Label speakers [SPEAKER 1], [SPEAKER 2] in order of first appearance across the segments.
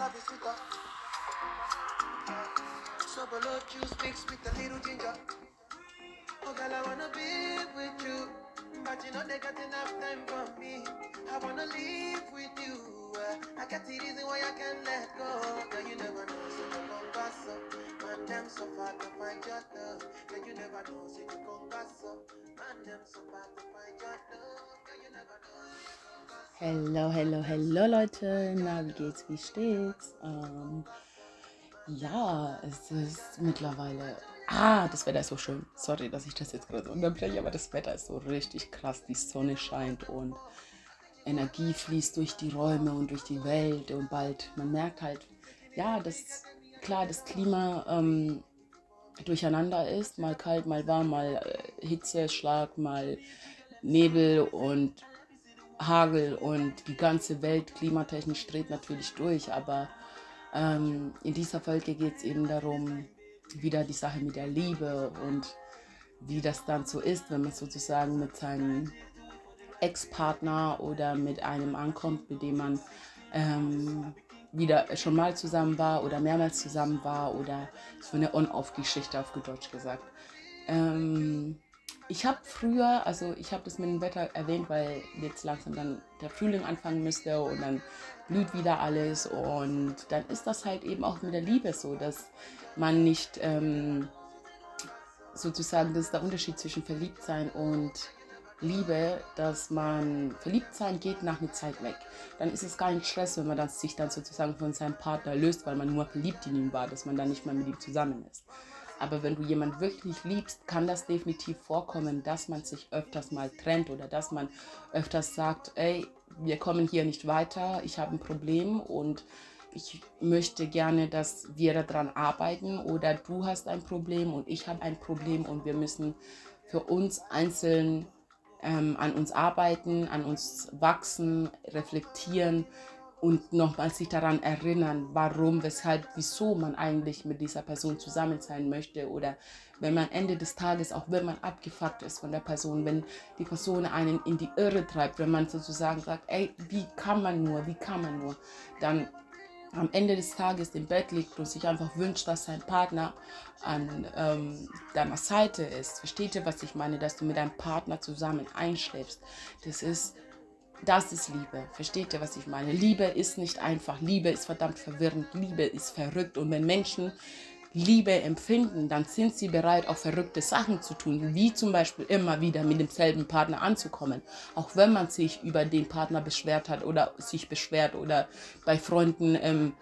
[SPEAKER 1] love is sweeter. Juice mixed with a little ginger. Oh, girl, I wanna be with you. But you know they got enough time for me. I wanna live with you. I got the reason why I can't let go. Girl, you never know, so you gon' goss up. Man, them so far to find your love. Girl, you never know, so you gon' goss up. Man, them so far to find your love. Girl, you never know,
[SPEAKER 2] Hello, hello, hello Leute. Na, wie geht's, wie steht's? Ähm, ja, es ist mittlerweile. Ah, das Wetter ist so schön. Sorry, dass ich das jetzt gerade unterbreche, aber das Wetter ist so richtig krass. Die Sonne scheint und Energie fließt durch die Räume und durch die Welt und bald, man merkt halt, ja, dass klar das Klima ähm, durcheinander ist. Mal kalt, mal warm, mal äh, Hitze, Schlag, mal Nebel und Hagel und die ganze Welt klimatechnisch dreht natürlich durch, aber ähm, in dieser Folge geht es eben darum, wieder die Sache mit der Liebe und wie das dann so ist, wenn man sozusagen mit seinem Ex-Partner oder mit einem ankommt, mit dem man ähm, wieder schon mal zusammen war oder mehrmals zusammen war oder so eine On-Off-Geschichte auf Deutsch gesagt. Ähm, ich habe früher, also ich habe das mit dem Wetter erwähnt, weil jetzt langsam dann der Frühling anfangen müsste und dann blüht wieder alles und dann ist das halt eben auch mit der Liebe so, dass man nicht ähm, sozusagen, das ist der Unterschied zwischen Verliebtsein und Liebe, dass man verliebt sein geht nach einer Zeit weg. Dann ist es gar nicht Stress, wenn man dann, sich dann sozusagen von seinem Partner löst, weil man nur verliebt in ihn war, dass man dann nicht mehr mit ihm zusammen ist. Aber wenn du jemanden wirklich liebst, kann das definitiv vorkommen, dass man sich öfters mal trennt oder dass man öfters sagt, ey, wir kommen hier nicht weiter, ich habe ein Problem und ich möchte gerne, dass wir daran arbeiten oder du hast ein Problem und ich habe ein Problem und wir müssen für uns einzeln ähm, an uns arbeiten, an uns wachsen, reflektieren und nochmal sich daran erinnern, warum, weshalb, wieso man eigentlich mit dieser Person zusammen sein möchte oder wenn man Ende des Tages, auch wenn man abgefuckt ist von der Person, wenn die Person einen in die Irre treibt, wenn man sozusagen sagt, ey, wie kann man nur, wie kann man nur, dann am Ende des Tages im Bett liegt und sich einfach wünscht, dass sein Partner an ähm, deiner Seite ist. Versteht ihr, was ich meine? Dass du mit deinem Partner zusammen einschläfst. Das ist, das ist Liebe. Versteht ihr, was ich meine? Liebe ist nicht einfach. Liebe ist verdammt verwirrend. Liebe ist verrückt. Und wenn Menschen Liebe empfinden, dann sind sie bereit, auch verrückte Sachen zu tun, wie zum Beispiel immer wieder mit demselben Partner anzukommen. Auch wenn man sich über den Partner beschwert hat oder sich beschwert oder bei Freunden ähm,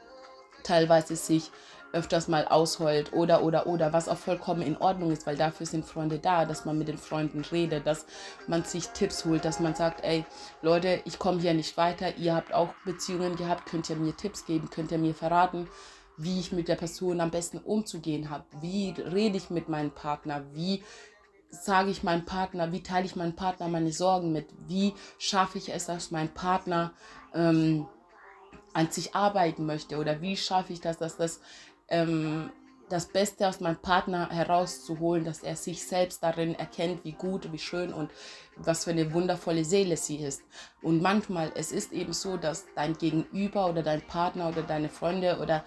[SPEAKER 2] teilweise sich öfters mal ausheult oder oder oder was auch vollkommen in Ordnung ist, weil dafür sind Freunde da, dass man mit den Freunden redet, dass man sich Tipps holt, dass man sagt, ey Leute, ich komme hier nicht weiter, ihr habt auch Beziehungen gehabt, könnt ihr mir Tipps geben, könnt ihr mir verraten, wie ich mit der Person am besten umzugehen habe, wie rede ich mit meinem Partner, wie sage ich meinem Partner, wie teile ich meinem Partner meine Sorgen mit, wie schaffe ich es, dass mein Partner ähm, an sich arbeiten möchte oder wie schaffe ich das, dass das ähm, das Beste aus meinem Partner herauszuholen, dass er sich selbst darin erkennt, wie gut, wie schön und was für eine wundervolle Seele sie ist. Und manchmal, es ist eben so, dass dein Gegenüber oder dein Partner oder deine Freunde oder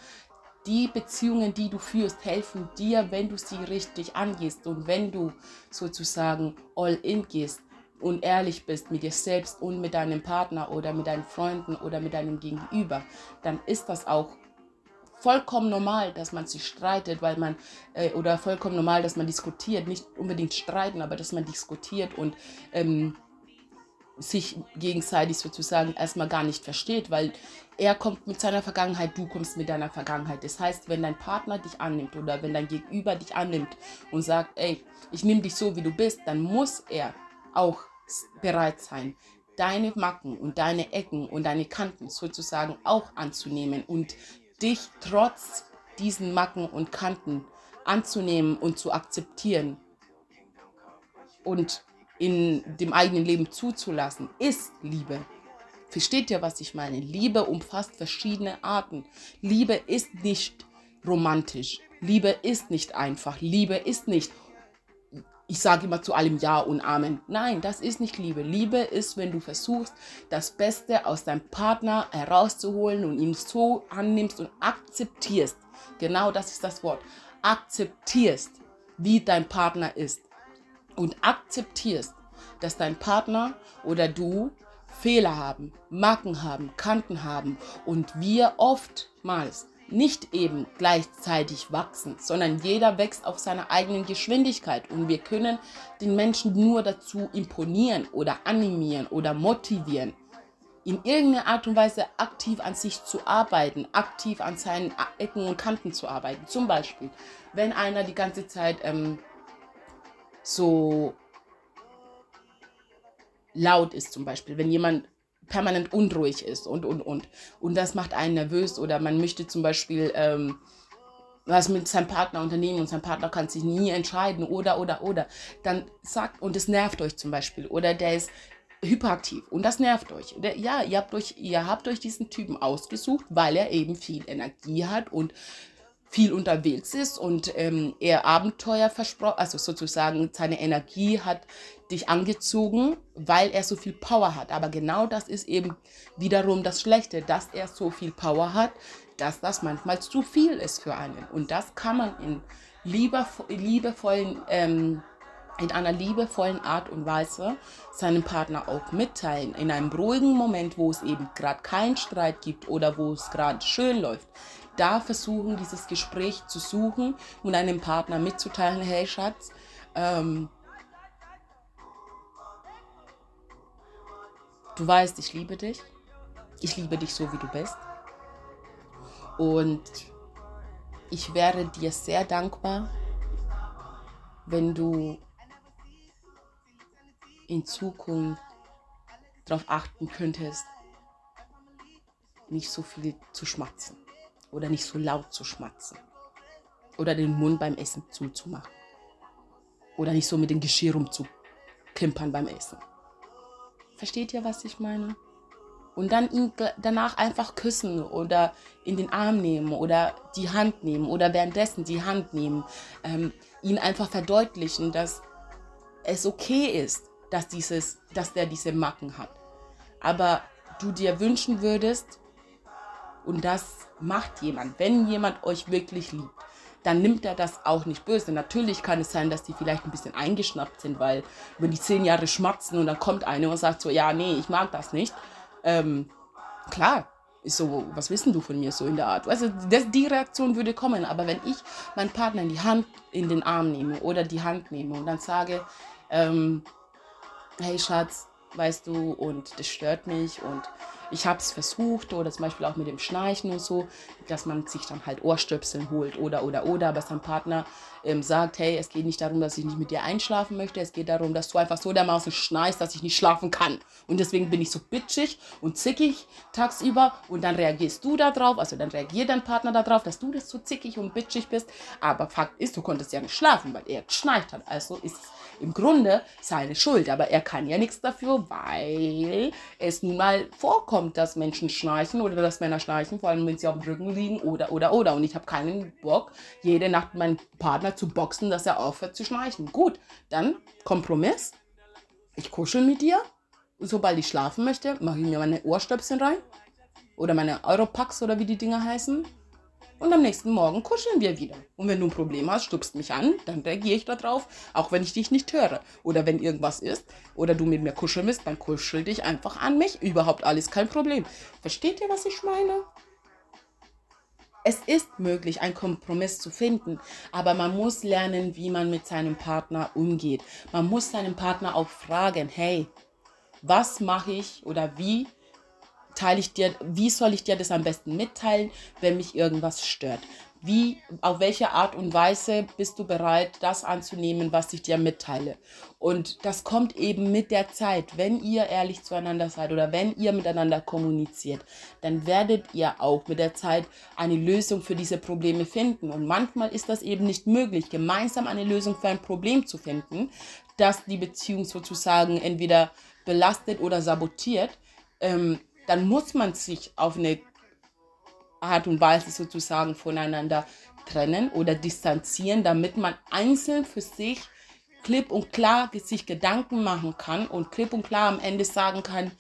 [SPEAKER 2] die Beziehungen, die du führst, helfen dir, wenn du sie richtig angehst und wenn du sozusagen all in gehst und ehrlich bist mit dir selbst und mit deinem Partner oder mit deinen Freunden oder mit deinem Gegenüber, dann ist das auch vollkommen normal, dass man sich streitet, weil man äh, oder vollkommen normal, dass man diskutiert, nicht unbedingt streiten, aber dass man diskutiert und ähm, sich gegenseitig sozusagen erstmal gar nicht versteht, weil er kommt mit seiner Vergangenheit, du kommst mit deiner Vergangenheit. Das heißt, wenn dein Partner dich annimmt oder wenn dein Gegenüber dich annimmt und sagt, ey, ich nehme dich so, wie du bist, dann muss er auch bereit sein, deine Macken und deine Ecken und deine Kanten sozusagen auch anzunehmen und dich trotz diesen Macken und Kanten anzunehmen und zu akzeptieren und in dem eigenen Leben zuzulassen, ist Liebe. Versteht ihr, was ich meine? Liebe umfasst verschiedene Arten. Liebe ist nicht romantisch. Liebe ist nicht einfach. Liebe ist nicht ich sage immer zu allem Ja und Amen. Nein, das ist nicht Liebe. Liebe ist, wenn du versuchst, das Beste aus deinem Partner herauszuholen und ihn so annimmst und akzeptierst. Genau das ist das Wort. Akzeptierst, wie dein Partner ist. Und akzeptierst, dass dein Partner oder du Fehler haben, Macken haben, Kanten haben und wir oftmals nicht eben gleichzeitig wachsen, sondern jeder wächst auf seiner eigenen Geschwindigkeit und wir können den Menschen nur dazu imponieren oder animieren oder motivieren, in irgendeiner Art und Weise aktiv an sich zu arbeiten, aktiv an seinen Ecken und Kanten zu arbeiten. Zum Beispiel, wenn einer die ganze Zeit ähm, so laut ist, zum Beispiel, wenn jemand permanent unruhig ist und, und, und. Und das macht einen nervös oder man möchte zum Beispiel ähm, was mit seinem Partner unternehmen und sein Partner kann sich nie entscheiden oder, oder, oder. Dann sagt, und es nervt euch zum Beispiel oder der ist hyperaktiv und das nervt euch. Der, ja, ihr habt, euch, ihr habt euch diesen Typen ausgesucht, weil er eben viel Energie hat und viel unterwegs ist und ähm, er Abenteuer versprochen, also sozusagen seine Energie hat dich angezogen, weil er so viel Power hat. Aber genau das ist eben wiederum das Schlechte, dass er so viel Power hat, dass das manchmal zu viel ist für einen. Und das kann man in liebevollen, ähm, in einer liebevollen Art und Weise seinem Partner auch mitteilen. In einem ruhigen Moment, wo es eben gerade keinen Streit gibt oder wo es gerade schön läuft da versuchen, dieses Gespräch zu suchen und einem Partner mitzuteilen, hey Schatz, ähm, du weißt, ich liebe dich. Ich liebe dich so, wie du bist. Und ich wäre dir sehr dankbar, wenn du in Zukunft darauf achten könntest, nicht so viel zu schmatzen oder nicht so laut zu schmatzen oder den Mund beim Essen zuzumachen oder nicht so mit dem Geschirr rumzuklimpern beim Essen. Versteht ihr, was ich meine? Und dann ihn danach einfach küssen oder in den Arm nehmen oder die Hand nehmen oder währenddessen die Hand nehmen. Ähm, ihn einfach verdeutlichen, dass es okay ist, dass, dieses, dass der diese Macken hat. Aber du dir wünschen würdest, und das macht jemand, wenn jemand euch wirklich liebt, dann nimmt er das auch nicht böse. Natürlich kann es sein, dass die vielleicht ein bisschen eingeschnappt sind, weil wenn die zehn Jahre schmatzen und dann kommt eine und sagt so, ja, nee, ich mag das nicht. Ähm, klar, ist so, was wissen du von mir so in der Art? Also das, die Reaktion würde kommen, aber wenn ich meinen Partner in die Hand, in den Arm nehme oder die Hand nehme und dann sage, ähm, hey Schatz, weißt du, und das stört mich und ich habe es versucht oder zum Beispiel auch mit dem Schnarchen und so, dass man sich dann halt Ohrstöpseln holt oder oder oder, aber sein Partner ähm, sagt, hey, es geht nicht darum, dass ich nicht mit dir einschlafen möchte, es geht darum, dass du einfach so dermaßen schnarchst, dass ich nicht schlafen kann. Und deswegen bin ich so bitchig und zickig tagsüber und dann reagierst du darauf, also dann reagiert dein Partner darauf, dass du das so zickig und bitchig bist. Aber Fakt ist, du konntest ja nicht schlafen, weil er geschnarcht hat. Also ist es im Grunde seine Schuld. Aber er kann ja nichts dafür, weil es nun mal vorkommt, dass Menschen schnarchen oder dass Männer schnarchen, vor allem wenn sie auf dem Rücken liegen oder, oder, oder. Und ich habe keinen Bock, jede Nacht meinen Partner zu boxen, dass er aufhört zu schnarchen. Gut, dann Kompromiss. Ich kuschel mit dir. Sobald ich schlafen möchte, mache ich mir meine Ohrstöpsel rein. Oder meine Europax oder wie die Dinger heißen und am nächsten Morgen kuscheln wir wieder. Und wenn du ein Problem hast, stupst mich an, dann reagiere ich darauf, auch wenn ich dich nicht höre. Oder wenn irgendwas ist oder du mit mir kuscheln willst, dann kuschel dich einfach an mich. Überhaupt alles kein Problem. Versteht ihr, was ich meine? Es ist möglich, einen Kompromiss zu finden, aber man muss lernen, wie man mit seinem Partner umgeht. Man muss seinen Partner auch fragen, hey, was mache ich oder wie teile ich dir, wie soll ich dir das am besten mitteilen, wenn mich irgendwas stört? Wie, auf welche Art und Weise bist du bereit, das anzunehmen, was ich dir mitteile? Und das kommt eben mit der Zeit. Wenn ihr ehrlich zueinander seid oder wenn ihr miteinander kommuniziert, dann werdet ihr auch mit der Zeit eine Lösung für diese Probleme finden. Und manchmal ist das eben nicht möglich, gemeinsam eine Lösung für ein Problem zu finden, das die Beziehung sozusagen entweder belastet oder sabotiert. Ähm, dann muss man sich auf eine Art und Weise sozusagen voneinander trennen oder distanzieren, damit man einzeln für sich klipp und klar sich Gedanken machen kann und klipp und klar am Ende sagen kann,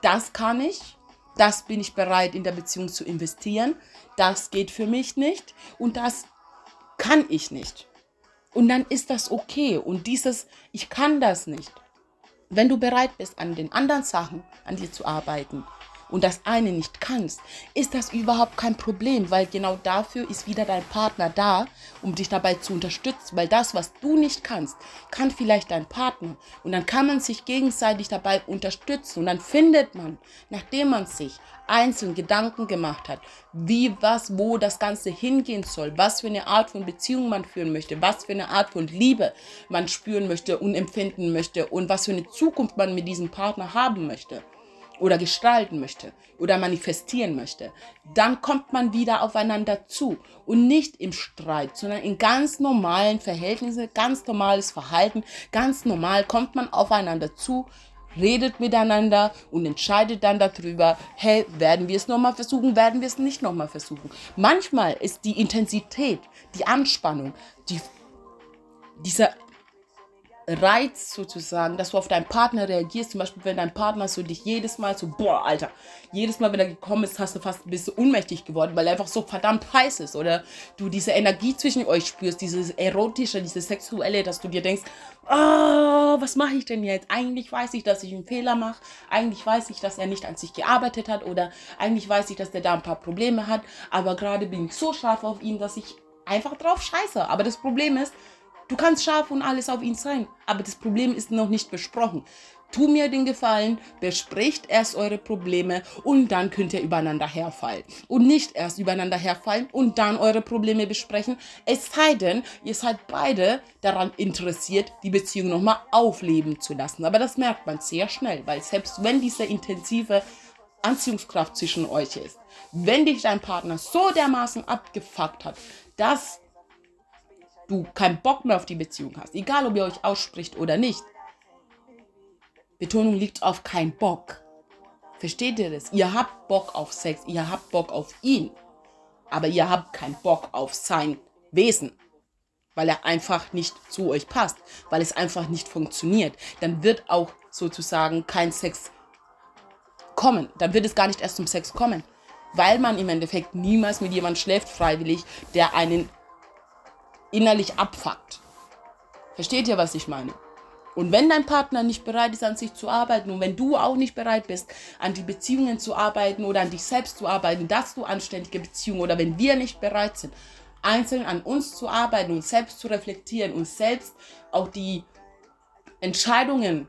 [SPEAKER 2] das kann ich, das bin ich bereit in der Beziehung zu investieren, das geht für mich nicht und das kann ich nicht. Und dann ist das okay. Und dieses, ich kann das nicht. Wenn du bereit bist, an den anderen Sachen an dir zu arbeiten, und das eine nicht kannst, ist das überhaupt kein Problem, weil genau dafür ist wieder dein Partner da, um dich dabei zu unterstützen, weil das, was du nicht kannst, kann vielleicht dein Partner. Und dann kann man sich gegenseitig dabei unterstützen. Und dann findet man, nachdem man sich einzeln Gedanken gemacht hat, wie, was, wo das Ganze hingehen soll, was für eine Art von Beziehung man führen möchte, was für eine Art von Liebe man spüren möchte und empfinden möchte und was für eine Zukunft man mit diesem Partner haben möchte oder gestalten möchte oder manifestieren möchte, dann kommt man wieder aufeinander zu und nicht im Streit, sondern in ganz normalen Verhältnissen, ganz normales Verhalten, ganz normal kommt man aufeinander zu, redet miteinander und entscheidet dann darüber, hey, werden wir es nochmal versuchen, werden wir es nicht nochmal versuchen. Manchmal ist die Intensität, die Anspannung, die, dieser Reiz sozusagen, dass du auf deinen Partner reagierst. Zum Beispiel, wenn dein Partner so dich jedes Mal so, boah, Alter, jedes Mal, wenn er gekommen ist, hast du fast ein bisschen ohnmächtig geworden, weil er einfach so verdammt heiß ist. Oder du diese Energie zwischen euch spürst, dieses erotische, dieses sexuelle, dass du dir denkst, oh, was mache ich denn jetzt? Eigentlich weiß ich, dass ich einen Fehler mache. Eigentlich weiß ich, dass er nicht an sich gearbeitet hat. Oder eigentlich weiß ich, dass der da ein paar Probleme hat. Aber gerade bin ich so scharf auf ihn, dass ich einfach drauf scheiße. Aber das Problem ist, Du kannst scharf und alles auf ihn sein, aber das Problem ist noch nicht besprochen. Tu mir den Gefallen, bespricht erst eure Probleme und dann könnt ihr übereinander herfallen. Und nicht erst übereinander herfallen und dann eure Probleme besprechen. Es sei denn, ihr seid beide daran interessiert, die Beziehung nochmal aufleben zu lassen. Aber das merkt man sehr schnell, weil selbst wenn diese intensive Anziehungskraft zwischen euch ist, wenn dich dein Partner so dermaßen abgefuckt hat, dass du keinen Bock mehr auf die Beziehung hast, egal ob ihr euch ausspricht oder nicht. Betonung liegt auf kein Bock. Versteht ihr das? Ihr habt Bock auf Sex, ihr habt Bock auf ihn, aber ihr habt keinen Bock auf sein Wesen, weil er einfach nicht zu euch passt, weil es einfach nicht funktioniert. Dann wird auch sozusagen kein Sex kommen. Dann wird es gar nicht erst zum Sex kommen, weil man im Endeffekt niemals mit jemandem schläft freiwillig, der einen innerlich abfuckt. Versteht ihr, was ich meine? Und wenn dein Partner nicht bereit ist, an sich zu arbeiten und wenn du auch nicht bereit bist, an die Beziehungen zu arbeiten oder an dich selbst zu arbeiten, dass du anständige Beziehungen oder wenn wir nicht bereit sind, einzeln an uns zu arbeiten und selbst zu reflektieren und selbst auch die Entscheidungen,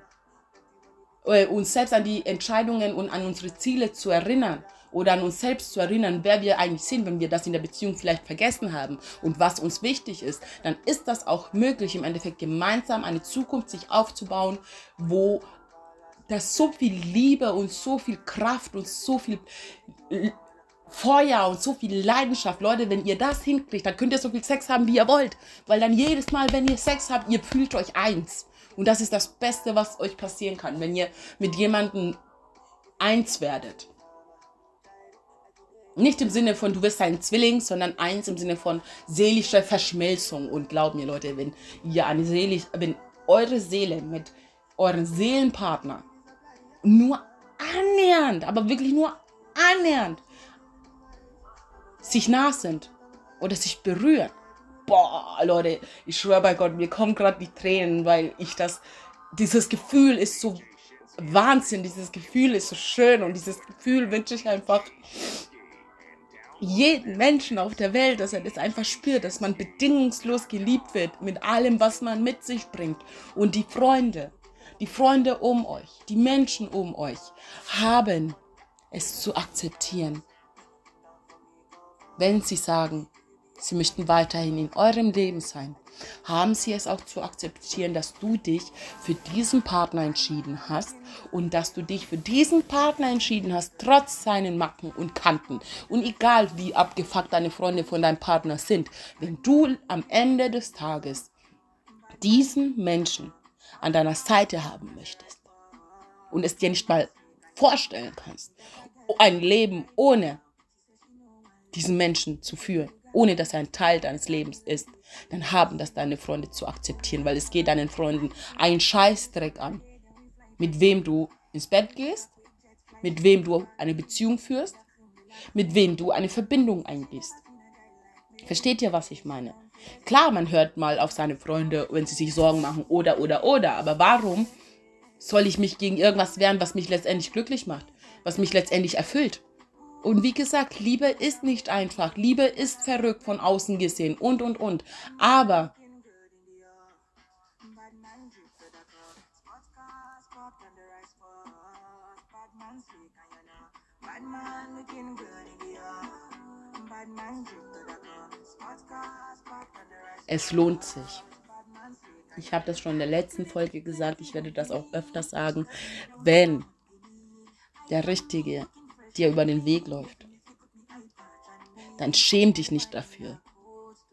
[SPEAKER 2] äh, uns selbst an die Entscheidungen und an unsere Ziele zu erinnern oder an uns selbst zu erinnern, wer wir eigentlich sind, wenn wir das in der Beziehung vielleicht vergessen haben und was uns wichtig ist, dann ist das auch möglich, im Endeffekt gemeinsam eine Zukunft sich aufzubauen, wo das so viel Liebe und so viel Kraft und so viel Feuer und so viel Leidenschaft. Leute, wenn ihr das hinkriegt, dann könnt ihr so viel Sex haben, wie ihr wollt. Weil dann jedes Mal, wenn ihr Sex habt, ihr fühlt euch eins. Und das ist das Beste, was euch passieren kann, wenn ihr mit jemandem eins werdet. Nicht im Sinne von, du wirst ein Zwilling, sondern eins im Sinne von seelischer Verschmelzung. Und glaub mir, Leute, wenn ihr eine seelisch, wenn eure Seele mit euren Seelenpartner nur annähernd, aber wirklich nur annähernd sich nah sind oder sich berühren. Boah, Leute, ich schwöre bei Gott, mir kommen gerade die Tränen, weil ich das, dieses Gefühl ist so Wahnsinn, dieses Gefühl ist so schön und dieses Gefühl wünsche ich einfach jeden Menschen auf der Welt, dass er das einfach spürt, dass man bedingungslos geliebt wird mit allem, was man mit sich bringt. Und die Freunde, die Freunde um euch, die Menschen um euch haben es zu akzeptieren. Wenn sie sagen, sie möchten weiterhin in eurem Leben sein, haben sie es auch zu akzeptieren, dass du dich für diesen Partner entschieden hast und dass du dich für diesen Partner entschieden hast, trotz seinen Macken und Kanten. Und egal wie abgefuckt deine Freunde von deinem Partner sind, wenn du am Ende des Tages diesen Menschen an deiner Seite haben möchtest und es dir nicht mal vorstellen kannst, ein Leben ohne diesen Menschen zu führen, ohne dass er ein Teil deines Lebens ist, dann haben das deine Freunde zu akzeptieren, weil es geht deinen Freunden einen Scheißdreck an, mit wem du ins Bett gehst, mit wem du eine Beziehung führst, mit wem du eine Verbindung eingehst. Versteht ihr, was ich meine? Klar, man hört mal auf seine Freunde, wenn sie sich Sorgen machen oder, oder, oder. Aber warum soll ich mich gegen irgendwas wehren, was mich letztendlich glücklich macht, was mich letztendlich erfüllt? Und wie gesagt, Liebe ist nicht einfach. Liebe ist verrückt von außen gesehen und, und, und. Aber es lohnt sich. Ich habe das schon in der letzten Folge gesagt, ich werde das auch öfter sagen. Wenn der Richtige dir über den Weg läuft, dann schäm dich nicht dafür,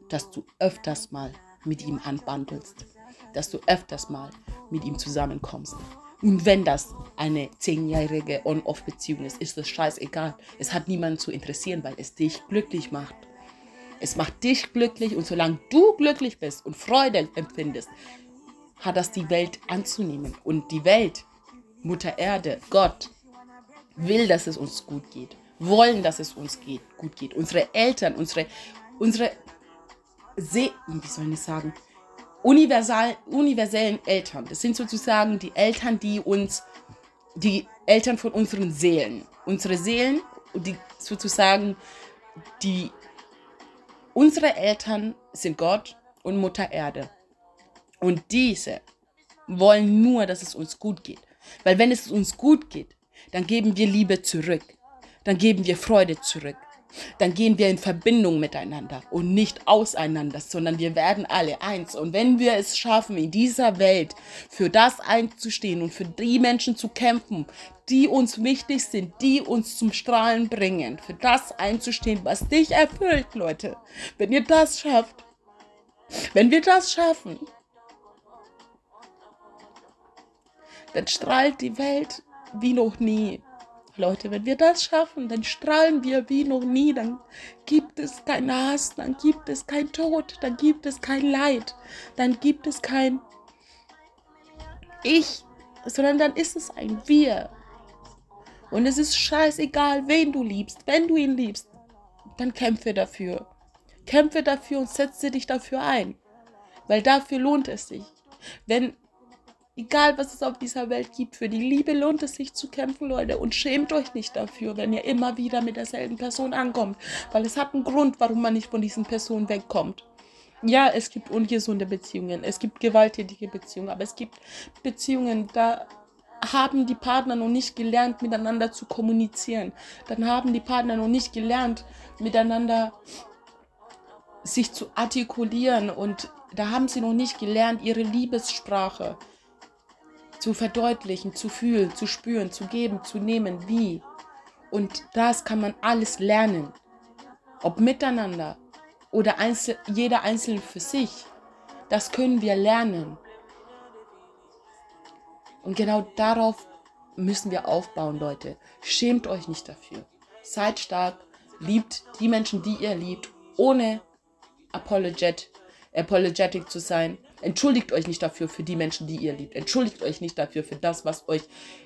[SPEAKER 2] dass du öfters mal mit ihm anbandelst, dass du öfters mal mit ihm zusammenkommst. Und wenn das eine zehnjährige On-Off-Beziehung ist, ist das scheißegal. Es hat niemanden zu interessieren, weil es dich glücklich macht. Es macht dich glücklich und solange du glücklich bist und Freude empfindest, hat das die Welt anzunehmen. Und die Welt, Mutter Erde, Gott, will, dass es uns gut geht, wollen, dass es uns geht, gut geht. Unsere Eltern, unsere, unsere, Se wie soll ich sagen, universal, universellen Eltern. Das sind sozusagen die Eltern, die uns, die Eltern von unseren Seelen. Unsere Seelen, die sozusagen, die, unsere Eltern sind Gott und Mutter Erde. Und diese wollen nur, dass es uns gut geht. Weil wenn es uns gut geht, dann geben wir Liebe zurück. Dann geben wir Freude zurück. Dann gehen wir in Verbindung miteinander und nicht auseinander, sondern wir werden alle eins. Und wenn wir es schaffen, in dieser Welt für das einzustehen und für die Menschen zu kämpfen, die uns wichtig sind, die uns zum Strahlen bringen, für das einzustehen, was dich erfüllt, Leute. Wenn ihr das schafft, wenn wir das schaffen, dann strahlt die Welt wie noch nie. Leute, wenn wir das schaffen, dann strahlen wir wie noch nie. Dann gibt es kein Hass, dann gibt es kein Tod, dann gibt es kein Leid, dann gibt es kein Ich, sondern dann ist es ein Wir. Und es ist scheißegal, wen du liebst. Wenn du ihn liebst, dann kämpfe dafür. Kämpfe dafür und setze dich dafür ein. Weil dafür lohnt es sich. Wenn Egal, was es auf dieser Welt gibt, für die Liebe lohnt es sich zu kämpfen, Leute. Und schämt euch nicht dafür, wenn ihr immer wieder mit derselben Person ankommt. Weil es hat einen Grund, warum man nicht von diesen Personen wegkommt. Ja, es gibt ungesunde Beziehungen, es gibt gewalttätige Beziehungen, aber es gibt Beziehungen, da haben die Partner noch nicht gelernt, miteinander zu kommunizieren. Dann haben die Partner noch nicht gelernt, miteinander sich zu artikulieren und da haben sie noch nicht gelernt, ihre Liebessprache zu verdeutlichen, zu fühlen, zu spüren, zu geben, zu nehmen, wie. Und das kann man alles lernen. Ob miteinander oder einzel jeder einzeln für sich. Das können wir lernen. Und genau darauf müssen wir aufbauen, Leute. Schämt euch nicht dafür. Seid stark, liebt die Menschen, die ihr liebt, ohne apologet, apologetic zu sein. Entschuldigt euch nicht dafür für die Menschen, die ihr liebt. Entschuldigt euch nicht dafür für das, was euch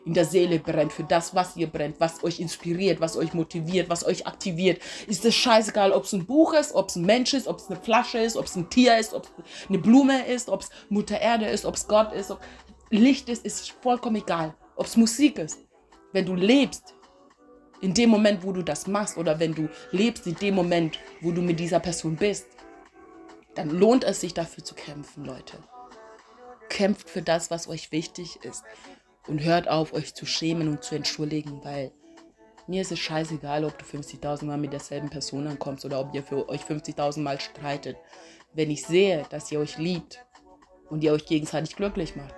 [SPEAKER 2] in der Seele brennt, für das, was ihr brennt, was euch inspiriert, was euch motiviert, was euch aktiviert. Ist es scheißegal, ob es ein Buch ist, ob es ein Mensch ist, ob es eine Flasche ist, ob es ein Tier ist, ob es eine Blume ist, ob es Mutter Erde ist, ob es Gott ist, ob Licht ist, ist vollkommen egal. Ob es Musik ist. Wenn du lebst, in dem Moment, wo du das machst, oder wenn du lebst in dem Moment, wo du mit dieser Person bist, dann lohnt es sich dafür zu kämpfen, Leute. Kämpft für das, was euch wichtig ist. Und hört auf, euch zu schämen und zu entschuldigen, weil mir ist es scheißegal, ob du 50.000 Mal mit derselben Person ankommst oder ob ihr für euch 50.000 Mal streitet. Wenn ich sehe, dass ihr euch liebt und ihr euch gegenseitig glücklich macht,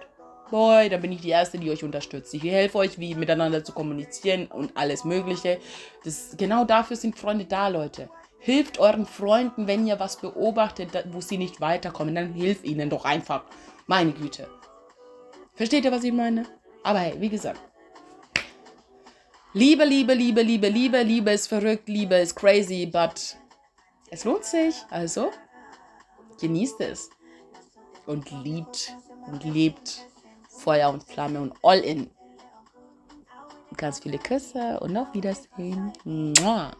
[SPEAKER 2] boy, dann bin ich die Erste, die euch unterstützt. Ich helfe euch, wie miteinander zu kommunizieren und alles Mögliche. Das, genau dafür sind Freunde da, Leute. Hilft euren Freunden, wenn ihr was beobachtet, wo sie nicht weiterkommen, dann hilft ihnen doch einfach. Meine Güte. Versteht ihr, was ich meine? Aber hey, wie gesagt. Liebe, Liebe, Liebe, Liebe, Liebe, Liebe ist verrückt, Liebe ist crazy, but Es lohnt sich, also genießt es und liebt und lebt Feuer und Flamme und all in. Ganz viele Küsse und auf Wiedersehen. Mua.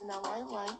[SPEAKER 1] So Now I like.